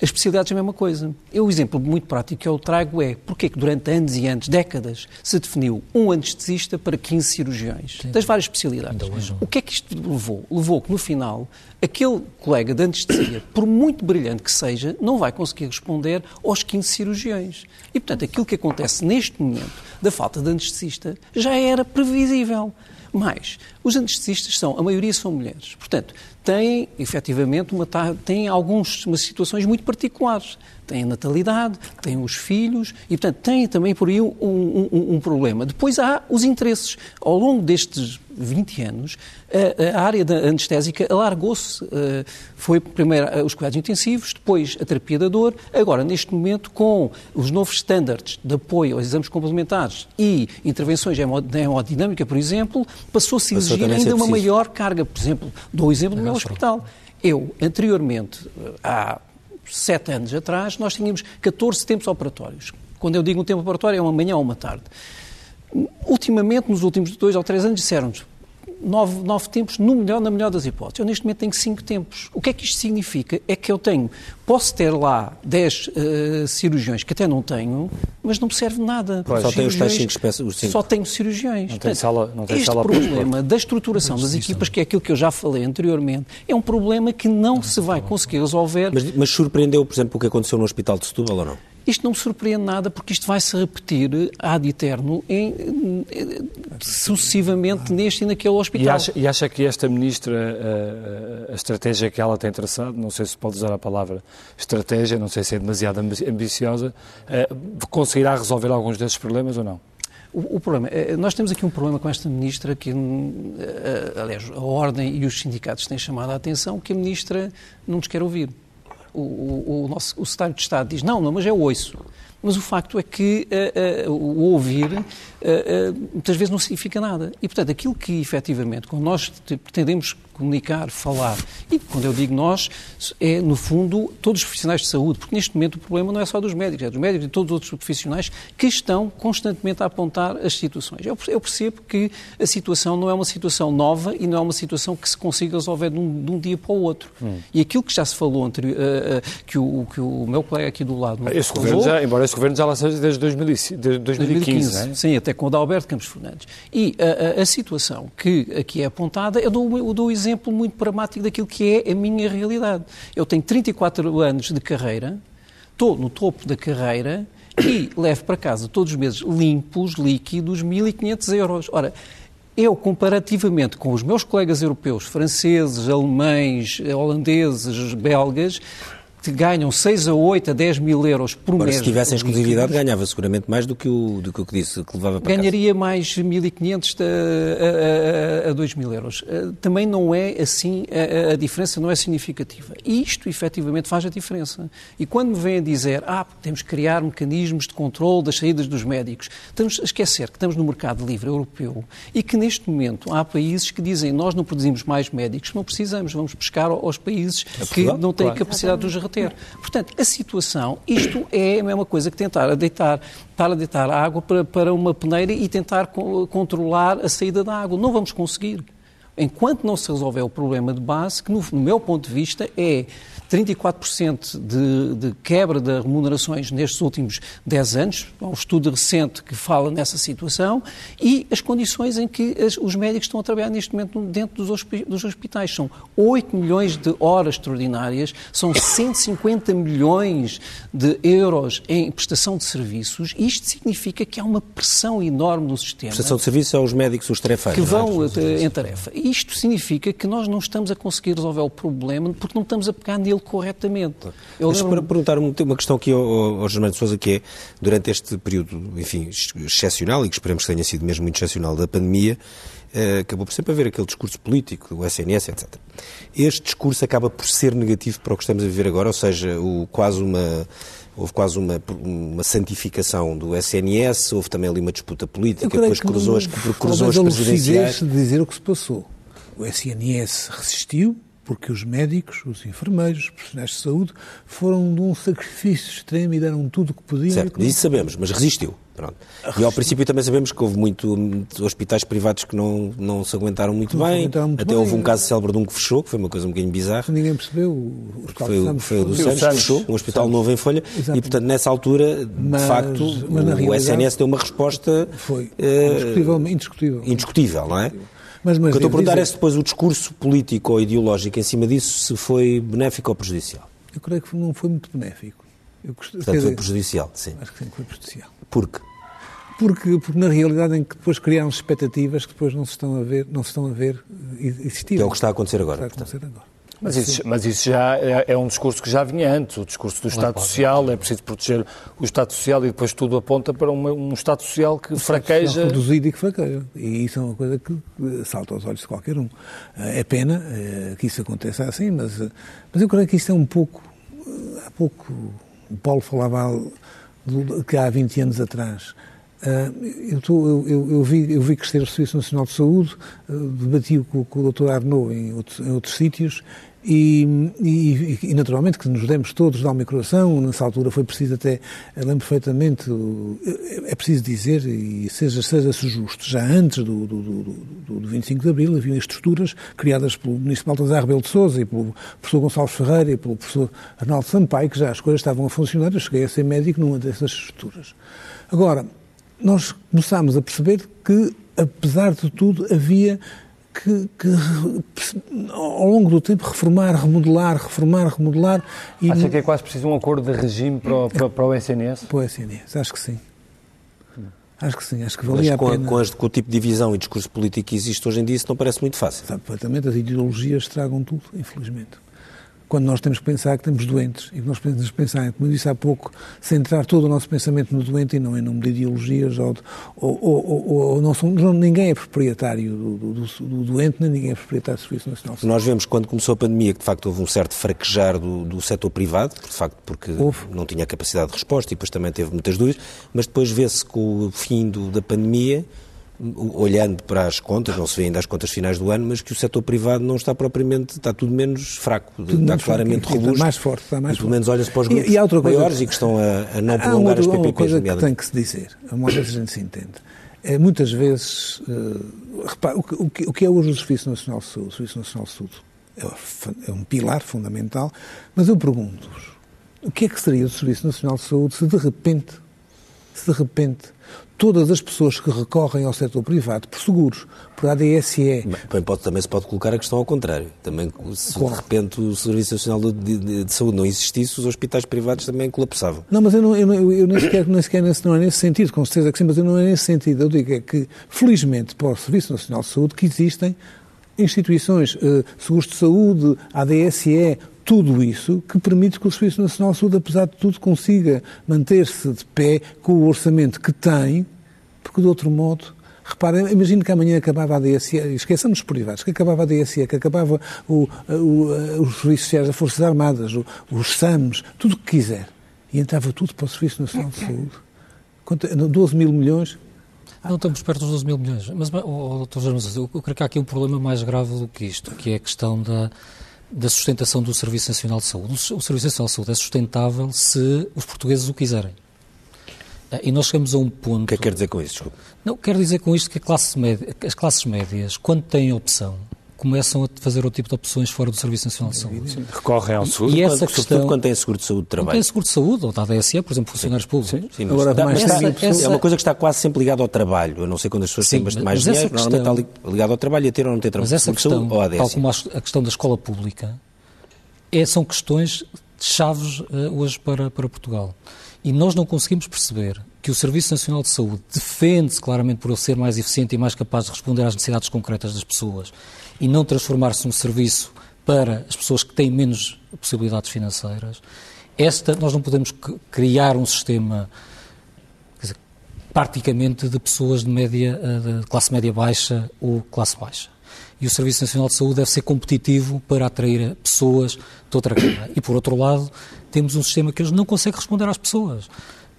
As especialidades é a mesma coisa. Eu, o exemplo muito prático que eu trago é porque é que durante anos e anos, décadas, se definiu um anestesista para 15 cirurgiões, Sim. das várias especialidades. O que é que isto levou? Levou que, no final, aquele colega de anestesia, por muito brilhante que seja, não vai conseguir responder aos 15 cirurgiões. E, portanto, aquilo que acontece neste momento da falta de anestesista já era previsível. Mas os anestesistas são, a maioria são mulheres. Portanto, têm, efetivamente, uma, têm algumas situações muito particulares. Têm a natalidade, têm os filhos e, portanto, têm também por aí um, um, um problema. Depois há os interesses. Ao longo destes 20 anos, a, a área da anestésica alargou-se. Eh, foi primeiro eh, os cuidados intensivos, depois a terapia da dor. Agora, neste momento, com os novos estándares de apoio aos exames complementares e intervenções de hemodinâmica, por exemplo, passou-se a exigir ainda uma maior carga. Por exemplo, dou o exemplo do meu hospital. Eu, anteriormente, há sete anos atrás, nós tínhamos 14 tempos operatórios. Quando eu digo um tempo operatório, é uma manhã ou uma tarde. Ultimamente, nos últimos dois ou três anos, disseram-nos nove, nove tempos, no melhor, na melhor das hipóteses. Eu neste momento tenho cinco tempos. O que é que isto significa? É que eu tenho, posso ter lá dez uh, cirurgiões, que até não tenho, mas não me serve nada. Pois, só tenho os tais cinco espécies. Só tenho cirurgiões. Não tem sala, não tem este sala problema da estruturação das equipas, que é aquilo que eu já falei anteriormente, é um problema que não se vai conseguir resolver. Mas, mas surpreendeu, por exemplo, o que aconteceu no Hospital de Setúbal ou não? Isto não me surpreende nada, porque isto vai se repetir ad eterno em, sucessivamente neste e naquele hospital. E acha, e acha que esta ministra, a, a, estratégia que ela tem traçado, não sei se pode usar a palavra estratégia, não sei se é demasiado ambiciosa, conseguirá resolver alguns desses problemas ou não? O, o, problema, é, nós temos aqui um problema com esta ministra que, aliás, a Ordem e os sindicatos têm chamado a atenção que a ministra não nos quer ouvir o, o, o, nosso, o secretário de Estado diz, não, não, mas é oiço. Mas o facto é que uh, uh, o ouvir uh, muitas vezes não significa nada. E, portanto, aquilo que efetivamente, quando nós pretendemos comunicar, falar. E quando eu digo nós, é, no fundo, todos os profissionais de saúde, porque neste momento o problema não é só dos médicos, é dos médicos e todos os outros profissionais que estão constantemente a apontar as situações. Eu, eu percebo que a situação não é uma situação nova e não é uma situação que se consiga resolver de um, de um dia para o outro. Hum. E aquilo que já se falou anterior, que, o, que o meu colega aqui do lado. Esse falou, governo já, embora esse governo já lá desde 2015, desde 2015, 2015 é? sim, até com o Adalberto Campos Fernandes. E a, a, a situação que aqui é apontada, eu dou, eu dou exemplo exemplo muito pragmático daquilo que é a minha realidade. Eu tenho 34 anos de carreira, estou no topo da carreira e levo para casa todos os meses limpos, líquidos, 1.500 euros. Ora, eu, comparativamente com os meus colegas europeus, franceses, alemães, holandeses, belgas, que ganham 6 a 8 a 10 mil euros por Agora, mês. se tivesse exclusividade, ganhava seguramente mais do que o, do que, o que disse, que levava para Ganharia casa. mais 1.500 a, a, a, a 2 mil euros. Eh, também não é assim, a, a, diferença não é significativa. E isto, efetivamente, faz a diferença. E quando me vêm a dizer, ah, temos que criar mecanismos de controle das saídas dos médicos, estamos a esquecer que estamos no mercado livre europeu e que, neste momento, há países que dizem, nós não produzimos mais médicos, não precisamos, vamos buscar aos países é que não têm claro. capacidade de os reter. Portanto, a situação, isto é a mesma coisa que tentar a deitar, estar a deitar água para, para uma peneira e tentar co controlar a saída da água. Não vamos conseguir. Enquanto não se resolver o problema de base, que no, no meu ponto de vista é 34% de, de, quebra de remunerações nestes últimos 10 anos, há um estudo recente que fala nessa situação, e as condições em que as, os médicos estão a trabalhar neste momento dentro dos, dos hospitais. São 8 milhões de horas extraordinárias, são 150 milhões de euros em prestação de serviços, e isto significa que há uma pressão enorme no sistema. Prestação de serviços são os médicos, os tarefeiros. Que vão é? em tarefa. E isto significa que nós não estamos a conseguir resolver o problema porque não estamos a pegar nele corretamente. Eu Mas lembro... para perguntar uma questão aqui ao, ao Germano de Sousa, que é, durante este período, enfim, excepcional, e que esperemos que tenha sido mesmo muito excepcional da pandemia, eh, acabou por sempre haver aquele discurso político, do SNS, etc. Este discurso acaba por ser negativo para o que estamos a viver agora, ou seja, o, quase uma houve quase uma, uma santificação do SNS, houve também ali uma disputa política, depois cruzou as, cruzou as presidenciais. de dizer o que se passou. O SNS resistiu, porque os médicos, os enfermeiros, os profissionais de saúde foram de um sacrifício extremo e deram tudo o que podiam. Certo, isso sabemos, mas resistiu. Pronto. E ao princípio também sabemos que houve muito, muitos hospitais privados que não, não se aguentaram muito não bem. Aguentaram muito Até bem. houve um caso célebre de um que fechou, que foi uma coisa um bocadinho bizarra. Ninguém percebeu. O foi, o, foi o do Santos, que fechou, um hospital Santos. novo em Folha. Exatamente. E, portanto, nessa altura, de mas, facto, mas o, o SNS deu uma resposta... Foi. Uh, indiscutível. Indiscutível, não é? Mas, mas o que eu estou a perguntar dizer... é se depois o discurso político ou ideológico em cima disso se foi benéfico ou prejudicial. Eu creio que não foi muito benéfico. Eu gost... Portanto, foi prejudicial, sim. Acho que sim, foi prejudicial. Por quê? Porque, porque na realidade em que depois criaram expectativas que depois não se estão a ver, não se estão a ver existir. Que é o que está a acontecer agora. Está a acontecer agora. Mas isso, mas isso já é, é, um discurso que já vinha antes, o discurso do Estado Social, é preciso proteger o Estado Social e depois tudo aponta para uma, um Estado Social que o fraqueja. Social reduzido e que fraqueja. E isso é uma coisa que salta aos olhos de qualquer um. É pena é, que isso aconteça assim, mas, mas eu creio que isto é um pouco. Há pouco o Paulo falava que há 20 anos atrás eu, tô, eu, eu, eu, vi, eu vi crescer o Serviço Nacional de Saúde, debati com, com o Dr. Arnaud em outros, em outros sítios e, e, e, naturalmente que nos demos todos de alma e coração, nessa altura foi preciso até, lembro perfeitamente, é preciso dizer, e seja, seja-se justo, já antes do, do, do, do 25 de Abril havia estruturas criadas pelo Ministro Baltazar Rebelo de Sousa e pelo professor Gonçalves Ferreira e pelo professor Arnaldo Sampaio, que já as coisas estavam a funcionar, eu cheguei a ser médico numa dessas estruturas. Agora, nós começámos a perceber que, apesar de tudo, havia que, que, ao longo do tempo, reformar, remodelar, reformar, remodelar. E... Acha que é quase preciso um acordo de regime para o, para, para o SNS? Para o SNS, acho que sim. Acho que sim, acho que valia Mas com, a pena. Com, as, com, o tipo de divisão e discurso político que existe hoje em dia, isso não parece muito fácil. Perfeitamente, as ideologias estragam tudo, infelizmente quando nós temos que pensar que temos doentes e que nós que pensar, como eu disse há pouco, centrar todo o nosso pensamento no doente e não em nome de ideologias ou, ou, ou, ou não somos, ninguém é proprietário do, do, do, doente, nem ninguém é proprietário do Serviço Nacional Nós vemos quando começou a pandemia que de facto houve um certo fraquejar do, do setor privado, de facto porque houve. não tinha capacidade de resposta e depois também teve muitas dúvidas, mas depois vê-se com o fim do, da pandemia olhando para as contas, não se vê ainda as contas finais do ano, mas que o setor privado não está propriamente, está tudo menos fraco, tudo está menos claramente fraco, robusto. Está mais forte, está mais e pelo menos olha-se para os grupos e, e outra coisa, maiores e que estão a, a não prolongar outra, as PPPs. Uma coisa que tem que se dizer, uma vez a gente se entende, é muitas vezes, uh, repara, o, o, o, que é hoje o Serviço Nacional de Saúde? O Serviço Nacional de Saúde é, é um pilar fundamental, mas eu pergunto-vos, o que é que seria o Serviço Nacional de Saúde se de repente, se de repente todas as pessoas que recorrem ao setor privado por seguros, por ADSE. Bem, pode, também se pode colocar a questão ao contrário. Também, se de repente o Serviço Nacional de, de, de, Saúde não existisse, os hospitais privados também colapsavam. Não, mas eu, não, eu, eu nem sequer, nem sequer nesse, não é nesse sentido, com certeza que sim, mas eu não é nesse sentido. Eu digo é que, felizmente, para o Serviço Nacional de Saúde, que existem instituições, uh, seguros de saúde, ADSE, tudo isso que permite que o Serviço Nacional de Saúde, apesar de tudo, consiga manter-se de pé com o orçamento que tem, porque de outro modo, reparem, imagino que amanhã acabava a DSE, esqueçamos os privados, que acabava a DSE, que acabava o, o, os serviços sociais das Forças Armadas, o, os SAMs, tudo o que quiser. E entrava tudo para o Serviço Nacional de Saúde. 12 mil milhões, não estamos perto dos 12 mil milhões. Mas, oh, Dr. eu, eu creio que há aqui um problema mais grave do que isto, que é a questão da, da sustentação do Serviço Nacional de Saúde. O Serviço Nacional de Saúde é sustentável se os portugueses o quiserem. Eh, e nós chegamos a um ponto... O que é que quer dizer com? Desculpa. Não, quero dizer com isto que classe média, as classes médias, quando têm opção, começam a fazer outro tipo de opções fora do Serviço Nacional de Saúde. Sim. Recorrem ao SUS, e essa questão, quando têm seguro de saúde de trabalho. Quando têm seguro de saúde, ou da ADSE, por exemplo, funcionários públicos. Sim, sim, Agora, mais essa, essa, é uma coisa que está quase sempre ligada ao trabalho. Eu não sei quando as pessoas sim, têm bastante mais dinheiro, questão, normalmente está ligado ao trabalho e a ter ou não ter trabalho. Mas essa questão, saúde, ou ADSE. tal como a questão da escola pública, é, são questões chaves uh, hoje para, para Portugal. E nós não conseguimos perceber que o Serviço Nacional de Saúde defende-se claramente por ele ser mais eficiente e mais capaz de responder às necessidades concretas das pessoas e não transformar-se num serviço para as pessoas que têm menos possibilidades financeiras. Esta, nós não podemos criar um sistema dizer, praticamente de pessoas de, média, eh, de classe média baixa ou classe baixa. E o Serviço Nacional de Saúde deve ser competitivo para atrair pessoas de outra gama. E, por outro lado, temos um sistema que eles não consegue responder às pessoas.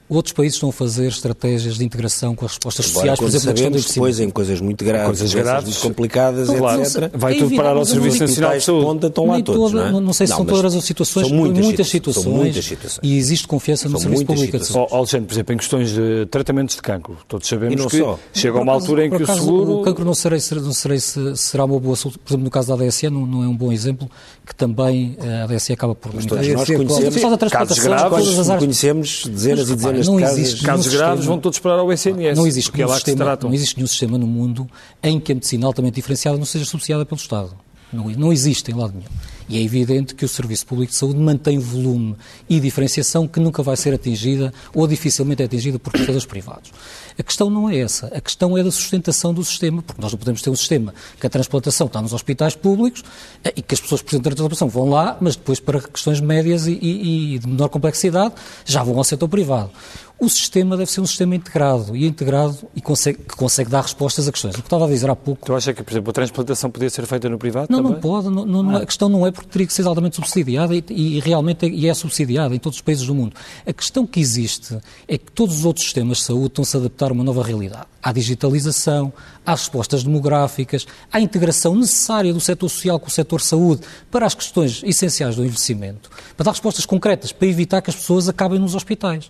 Outros países estão a fazer estratégias de integração com as respostas sociais, por exemplo, na questão do depois em coisas muito graves, coisas graves, muito complicadas, claro, etc. Vai tudo parar ao Serviço Nacional de Saúde. Estão lá todos, toda, não, é? não sei se não, são todas as situações, são muitas, muitas situações, situações, muitas situações, e existe confiança no Serviço Público de Saúde. Oh, Alexandre, por exemplo, em questões de tratamentos de cancro, todos sabemos que só. chega a uma altura em que acaso, o seguro... O cancro não serei, não serei se será uma boa solução, por exemplo, no caso da ADSE não, não é um bom exemplo, que também eh, a ADSE acaba por... Mas todos nós conhecemos casos graves, conhecemos dezenas e dezenas de casos. Casos graves vão todos parar ao SNS, não existe é sistema, que se tratam. Não existe nenhum sistema no mundo em que a medicina altamente diferenciada não seja subsidiada pelo Estado. Não, não existe em lado nenhum. E é evidente que o Serviço Público de Saúde mantém volume e diferenciação que nunca vai ser atingida ou dificilmente é atingida por prestadores privados. A questão não é essa. A questão é da sustentação do sistema, porque nós não podemos ter um sistema que a transplantação está nos hospitais públicos eh, e que as pessoas que precisam de transplantação vão lá, mas depois para questões médias e, e, e de menor complexidade já vão ao setor privado o sistema deve ser um sistema integrado e integrado e consegue, que consegue dar respostas a questões. O que estava a dizer há pouco. Tu acha que, por exemplo, a transplantação podia ser feita no privado? Não, também? não pode. Não, não, ah. A questão não é porque teria que ser altamente subsidiada e, e realmente é, e é subsidiada em todos os países do mundo. A questão que existe é que todos os outros sistemas de saúde estão-se a adaptar a uma nova realidade. Há digitalização, há respostas demográficas, há integração necessária do setor social com o setor saúde para as questões essenciais do envelhecimento, para dar respostas concretas, para evitar que as pessoas acabem nos hospitais.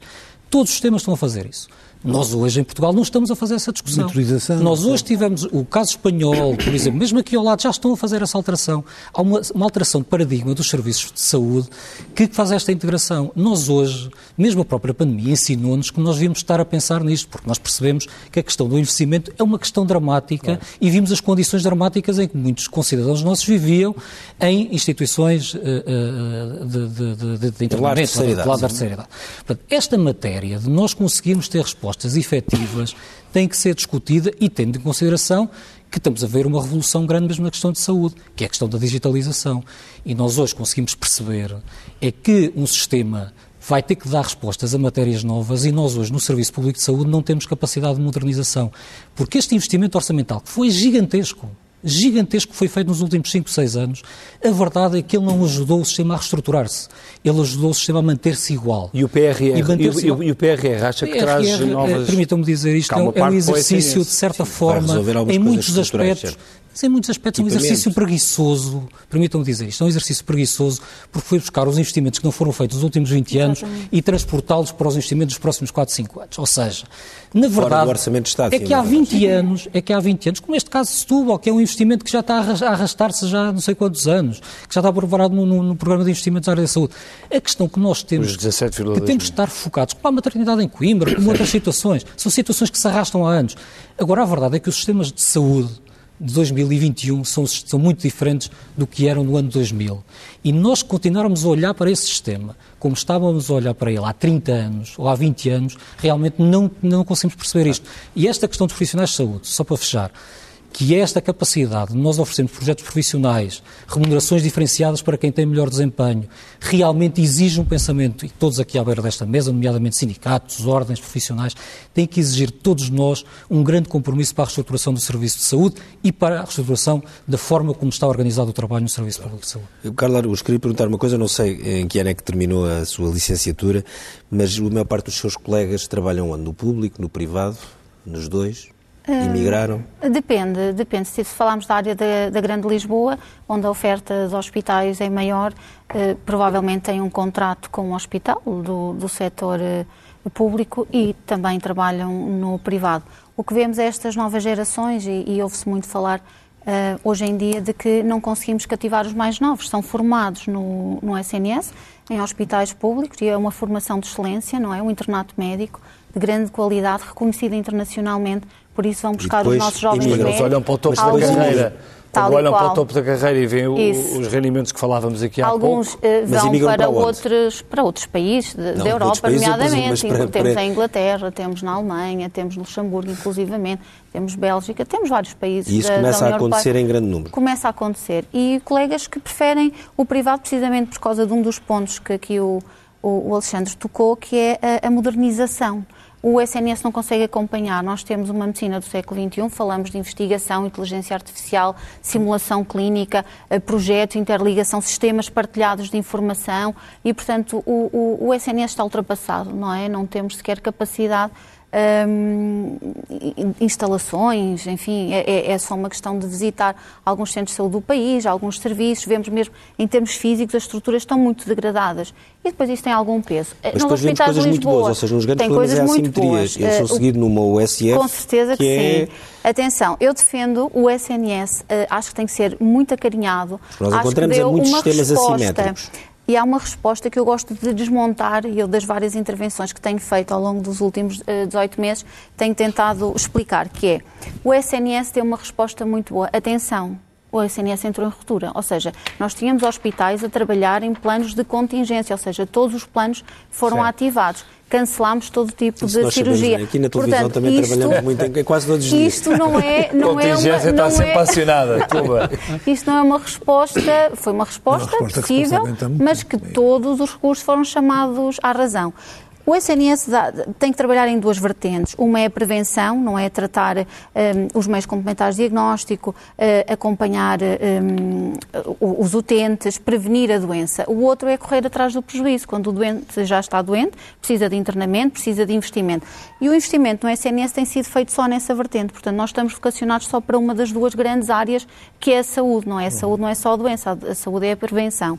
Todos os sistemas estão a fazer isso. Nós hoje em Portugal não estamos a fazer essa discussão. Nós hoje tivemos o caso espanhol, por exemplo, mesmo aqui ao lado já estão a fazer essa alteração. Há uma, uma alteração de paradigma dos serviços de saúde que faz esta integração. Nós hoje, mesmo a própria pandemia, ensinou-nos que nós devíamos estar a pensar nisto, porque nós percebemos que a questão do investimento é uma questão dramática claro. e vimos as condições dramáticas em que muitos concidadãos nossos viviam em instituições uh, uh, de, de, de, de, de internamento, de lado da terceira idade. Portanto, esta matéria de nós conseguirmos ter resposta respostas efetivas tem que ser discutida e tendo em consideração que estamos a ver uma revolução grande mesmo na questão de saúde, que é a questão da digitalização. E nós hoje conseguimos perceber é que um sistema vai ter que dar respostas a matérias novas e nós hoje no Serviço Público de Saúde não temos capacidade de modernização. Porque este investimento orçamental, que foi gigantesco, gigantesco que foi feito nos últimos 5, 6 anos, a verdade é que ele não ajudou o sistema a reestruturar-se. Ele ajudou o sistema a manter-se igual. E o PRR, e, e, e o PRR acha que PRR, traz novas... Permitam-me dizer isto, é, é um exercício, de certa Sim, forma, em muitos aspectos, mas em muitos aspectos é um exercício preguiçoso, permitam-me dizer isto, é um exercício preguiçoso porque foi buscar os investimentos que não foram feitos nos últimos 20 anos Exatamente. e transportá-los para os investimentos dos próximos 4, 5 anos. Ou seja, na verdade, Estado, é que há 20 anos, é que há 20 anos, como este caso de Setúbal, que é um investimento que já está a arrastar-se já não sei quantos anos, que já está preparado no, no, no programa de investimentos da área da saúde. A questão que nós temos, que temos de estar focados, como a maternidade em Coimbra, como outras situações, são situações que se arrastam há anos. Agora, a verdade é que os sistemas de saúde de 2021 são, são muito diferentes do que eram no ano 2000. E nós continuarmos a olhar para esse sistema como estávamos a olhar para ele há 30 anos ou há 20 anos, realmente não, não conseguimos perceber isto. E esta questão dos profissionais de saúde, só para fechar, que é esta capacidade de nós oferecermos projetos profissionais, remunerações diferenciadas para quem tem melhor desempenho, realmente exige um pensamento, e todos aqui à beira desta mesa, nomeadamente sindicatos, ordens profissionais, têm que exigir todos nós um grande compromisso para a reestruturação do serviço de saúde e para a reestruturação da forma como está organizado o trabalho no Serviço Público de Saúde. Carlos Araújo, queria perguntar uma coisa, não sei em que ano é que terminou a sua licenciatura, mas a maior parte dos seus colegas trabalham? No público, no privado, nos dois? Imigraram? Uh, depende, depende. Se falarmos da área da, da, Grande Lisboa, onde a oferta de hospitais é maior, uh, provavelmente tem um contrato com o hospital do, do setor uh, público e também trabalham no privado. O que vemos é estas novas gerações, e, e ouve-se muito falar hoje em dia, de que não conseguimos cativar os mais novos. São formados no, no SNS, em hospitais públicos, e é uma formação de excelência, não é? Um internato médico de grande qualidade, reconhecido internacionalmente por isso vão buscar os nossos jovens médicos. Eles olham para o topo da carreira. Quando olham para o topo da carreira e veem os rendimentos que falávamos aqui há Alguns pouco. Alguns uh, vão para, para outros, para outros países de, Não, da Europa, países, nomeadamente. Para, temos para... a Inglaterra, temos na Alemanha, temos Luxemburgo, inclusivamente, temos Bélgica, temos vários países. E isso da, começa da a acontecer Europeia. em grande número. Começa a acontecer. E colegas que preferem o privado precisamente por causa de um dos pontos que aqui o, o, o Alexandre tocou, que é a, a modernização o SNS não consegue acompanhar. Nós temos uma medicina do século XXI, falamos de investigação, inteligência artificial, simulação clínica, eh, projetos, interligação, sistemas partilhados de informação e, portanto, o, o, o SNS está ultrapassado, não é? Não temos sequer capacidade um, instalações, enfim, é, é, é, só uma questão de visitar alguns centros de saúde do país, alguns serviços, vemos mesmo em termos físicos as estruturas estão muito degradadas e depois isso tem algum peso. Mas nos depois vemos coisas muito boas, ou seja, nos grandes problemas é assimetrias. Eu sou seguir numa USF Com certeza que, que é... sim. Atenção, eu defendo o SNS, uh, acho que tem que ser muito acarinhado. Nós encontramos em muitos sistemas resposta, assimétricos e há uma resposta que eu gosto de desmontar, e eu das várias intervenções que tenho feito ao longo dos últimos uh, eh, 18 meses, tenho tentado explicar, que é, o SNS tem uma resposta muito boa. Atenção, o SNS entrou em ruptura. Ou seja, nós tínhamos hospitais a trabalhar em planos de contingência, ou seja, todos os planos foram certo. ativados cancelámos todo tipo Isso de cirurgia. Aqui na televisão Portanto, também isto, trabalhamos muito, em, quase todos os dias. Isto não é, não é uma, está não sempre é, acionada. isto não é uma resposta, foi uma resposta, uma resposta possível, mas que todos os recursos foram chamados à razão. O SNS dá, tem que trabalhar em duas vertentes. Uma é a prevenção, não é tratar um, os meios complementares de diagnóstico, uh, acompanhar um, os utentes, prevenir a doença. O outro é correr atrás do prejuízo. Quando o doente já está doente, precisa de internamento, precisa de investimento. E o investimento no SNS tem sido feito só nessa vertente. Portanto, nós estamos vocacionados só para uma das duas grandes áreas, que é a saúde. Não é a saúde, não é só a doença, a saúde é a prevenção.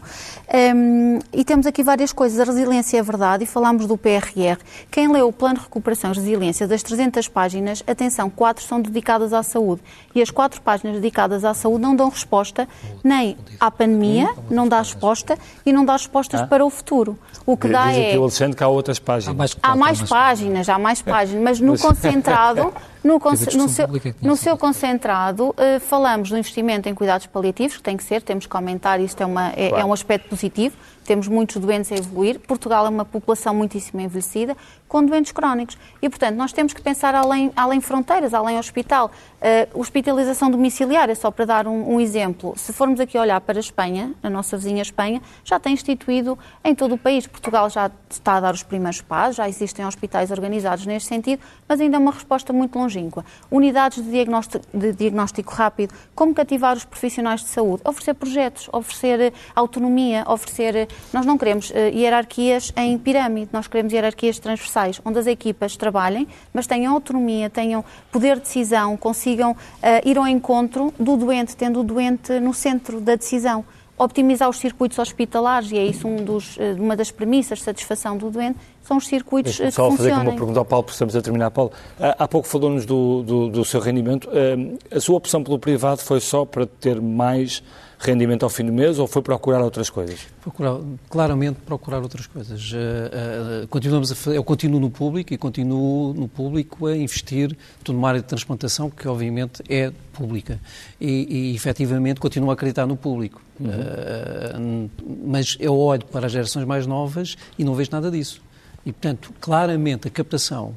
Um, e temos aqui várias coisas. A resiliência é verdade e falámos do PR PRR. Quem leu o Plano de Recuperação e Resiliência das 300 páginas, atenção, quatro são dedicadas à saúde. E as quatro páginas dedicadas à saúde não dão resposta nem à pandemia, não dá resposta e não dá respostas ah. para o futuro. O que dá é. o Alexandre que há outras páginas. Há mais, há mais páginas, há mais páginas, mas no concentrado no, no, seu, no seu, concentrado, uh, falamos do investimento em cuidados paliativos, que tem que ser, temos que aumentar, isto é, uma, é, claro. é um aspecto positivo, temos muitos doentes a evoluir. Portugal é uma população muitíssimo envelhecida, com doentes crónicos. E, portanto, nós temos que pensar além, além fronteiras, além hospital. Uh, hospitalização domiciliária, só para dar um, um, exemplo. Se formos aqui olhar para a Espanha, a nossa vizinha Espanha, já tem instituído em todo o país. Portugal já está a dar os primeiros passos, já existem hospitais organizados neste sentido, mas ainda é uma resposta muito longínqua. Unidades de diagnóstico, de diagnóstico rápido, como cativar os profissionais de saúde, oferecer projetos, oferecer eh, autonomia, oferecer. Eh, nós não queremos uh, hierarquias em pirâmide, nós queremos hierarquias transversais, onde as equipas trabalhem, mas tenham autonomia, tenham poder de decisão, consigam uh, ir ao encontro do doente, tendo o doente no centro da decisão optimizar os circuitos hospitalares, e é isso um dos, eh, uma das premissas de satisfação do doente, são os circuitos que funcionem. fazer uma pergunta ao Paulo, precisamos a terminar. Paulo, há pouco falou-nos do, do, do, seu rendimento. Eh, a sua opção pelo privado foi só para ter mais rendimento ao fim do mês ou foi procurar outras coisas? Procurar, claramente procurar outras coisas. Uh, uh, continuamos a, eu continuo no público e continuo no público a investir numa área de transplantação que obviamente é pública e, e efetivamente continuo a acreditar no público. Uhum. Uh, mas eu olho para as gerações mais novas e não vejo nada disso. E, portanto, claramente a captação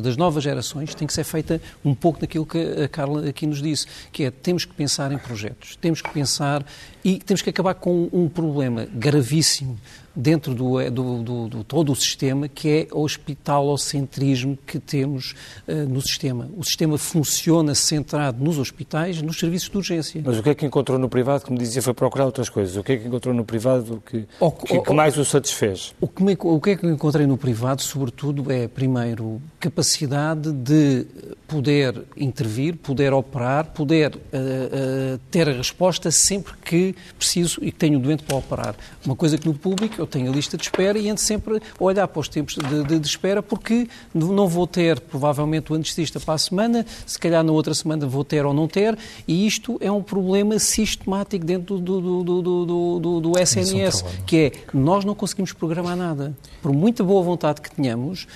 das novas gerações tem que ser feita um pouco daquilo que a Carla aqui nos disse, que é temos que pensar em projetos, temos que pensar e temos que acabar com um problema gravíssimo dentro do, do, do, do todo o sistema, que é o hospitalocentrismo que temos uh, no sistema. O sistema funciona centrado nos hospitais, nos serviços de urgência. Mas o que é que encontrou no privado, como dizia, foi procurar outras coisas? O que é que encontrou no privado que, o, que, que mais o satisfez? O que, me, o que é que encontrei no privado, sobretudo, é, primeiro, capacidade de poder intervir, poder operar, poder uh, uh, ter a resposta sempre que preciso e que tenho um doente para operar. Uma coisa que no público eu tenho a lista de espera e ando sempre a olhar para os tempos de, de, de espera porque não vou ter provavelmente o anestesista para a semana, se calhar na outra semana vou ter ou não ter e isto é um problema sistemático dentro do, do, do, do, do SNS, que é nós não conseguimos programar nada. Por muita boa vontade que tenhamos,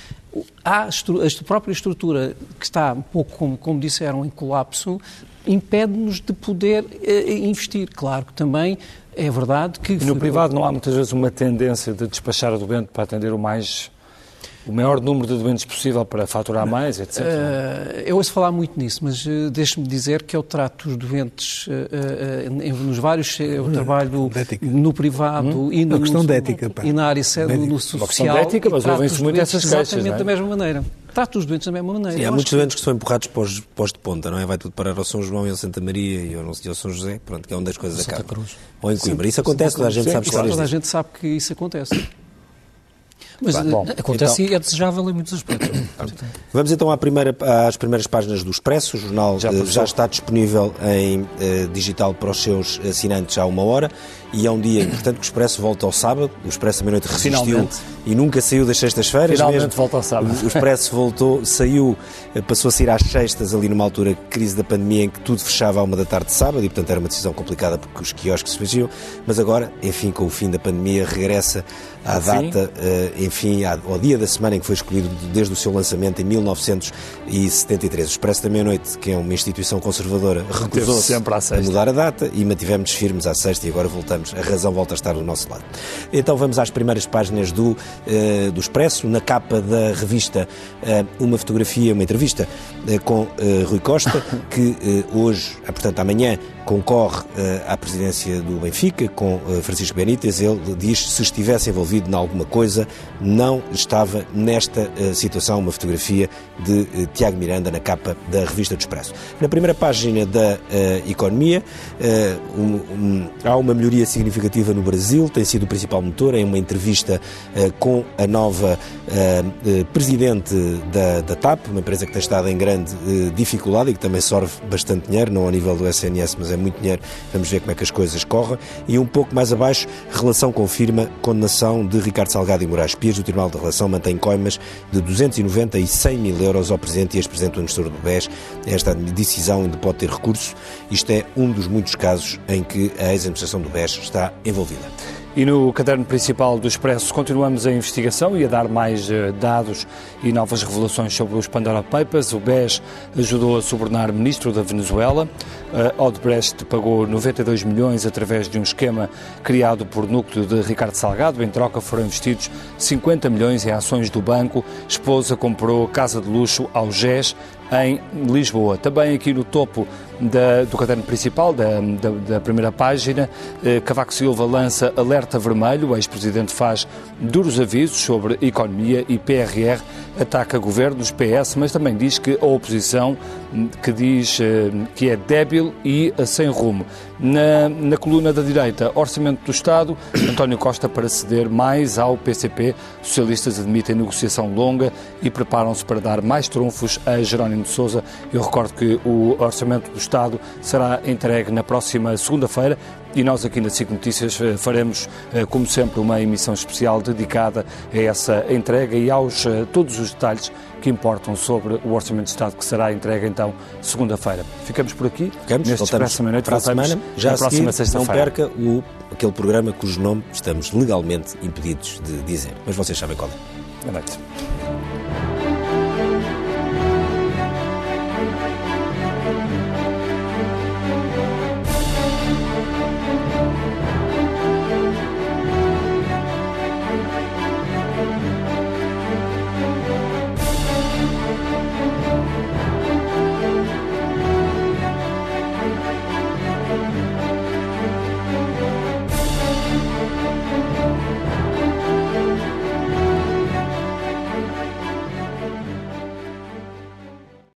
a, a própria estrutura que está um pouco, como, como disseram, em colapso, impede-nos de poder uh, investir. Claro que também é verdade que... E no privado não há muitas vezes uma tendência de despachar o doente para atender o mais o maior número de doentes possível para faturar mais, etc. Uh, eu ouço falar muito nisso, mas uh, deixe-me dizer que eu trato os doentes uh, nos vários. Eu trabalho no privado hum? e, no, uma questão de ética, e na área no, no social. Uma questão de ética, mas ouvem-se muito essas queixas. Exatamente é? da mesma maneira. Trata os doentes da mesma maneira. Sim, há muitos que... doentes que são empurrados para os, para os de ponta, não é? Vai tudo parar ao São João e ao Santa Maria e ao, e ao São José, pronto, que é onde as coisas acabam. Cruz. Ou em Coimbra. Isso acontece, toda a gente sabe histórias Toda a gente sabe que isso acontece. Mas Bom, acontece então, e é desejável em muitos aspectos. Vamos então à primeira, às primeiras páginas do Expresso. O jornal já, eh, já está disponível em uh, digital para os seus assinantes há uma hora e é um dia importante que o Expresso volta ao sábado. O Expresso à meia-noite resistiu Finalmente. e nunca saiu das sextas-feiras. Finalmente mesmo. volta ao sábado. O Expresso voltou, saiu, eh, passou a sair às sextas ali numa altura crise da pandemia em que tudo fechava à uma da tarde de sábado e portanto era uma decisão complicada porque os quiosques se fechiam. Mas agora, enfim, com o fim da pandemia, regressa à data, uh, enfim, ao dia da semana em que foi escolhido desde o seu lançamento em 1973. O Expresso da Meia-Noite, que é uma instituição conservadora, recusou-se a mudar a data e mantivemos firmes à sexta e agora voltamos. A razão volta a estar do nosso lado. Então vamos às primeiras páginas do, uh, do Expresso. Na capa da revista, uh, uma fotografia, uma entrevista com Rui Costa, que hoje, portanto amanhã, concorre à presidência do Benfica com Francisco Benítez. Ele diz se estivesse envolvido em alguma coisa, não estava nesta uh, situação uma fotografia de uh, Tiago Miranda na capa da revista do Expresso. Na primeira página da uh, Economia, um, um, há uma melhoria significativa no Brasil, tem sido o principal motor em uma entrevista com a nova presidente da, da, TAP, uma empresa que tem estado em grande dificuldade e que também sorve bastante dinheiro, não ao nível do SNS, mas é muito dinheiro. Vamos ver como é que as coisas correm. E um pouco mais abaixo, relação confirma condenação de Ricardo Salgado e Moraes Pires. O Tribunal de Relação mantém coimas de 290 e 100 mil euros ao Presidente e ex-Presidente do Administrador do BES. Esta decisão ainda pode ter recurso. Isto é um dos muitos casos em que a ex-administração do BES está envolvida. E no caderno principal do Expresso continuamos a investigação e a dar mais uh, dados e novas revelações sobre os Pandora Papers. O BES ajudou a subornar ministro da Venezuela. A Odebrecht pagou 92 milhões através de um esquema criado por núcleo de Ricardo Salgado. Em troca foram investidos 50 milhões em ações do banco. Esposa comprou casa de luxo ao GES em Lisboa. Também aqui no topo da, do caderno principal, da, da, da primeira página, eh, Cavaco Silva lança alerta vermelho. O ex-presidente faz duros avisos sobre economia e PRR ataca governos, PS, mas também diz que a oposição, que diz eh, que é débil e sem rumo. Na, na coluna da direita, Orçamento do Estado, António Costa para ceder mais ao PCP. Socialistas admitem negociação longa e preparam-se para dar mais trunfos a Jerónimo de Sousa. Eu recordo que o Orçamento do Estado será entregue na próxima segunda-feira e nós aqui na SIC Notícias eh, faremos, eh, como sempre, uma emissão especial dedicada a essa entrega e aos eh, todos os detalhes que importam sobre o Orçamento de Estado que será entregue então segunda-feira. Ficamos por aqui. Ficamos, neste Expresso Meia-Noite. Para a semana, já na próxima sexta-feira. Não perca o, aquele programa cujo nome estamos legalmente impedidos de dizer. Mas vocês sabem qual é. Boa noite.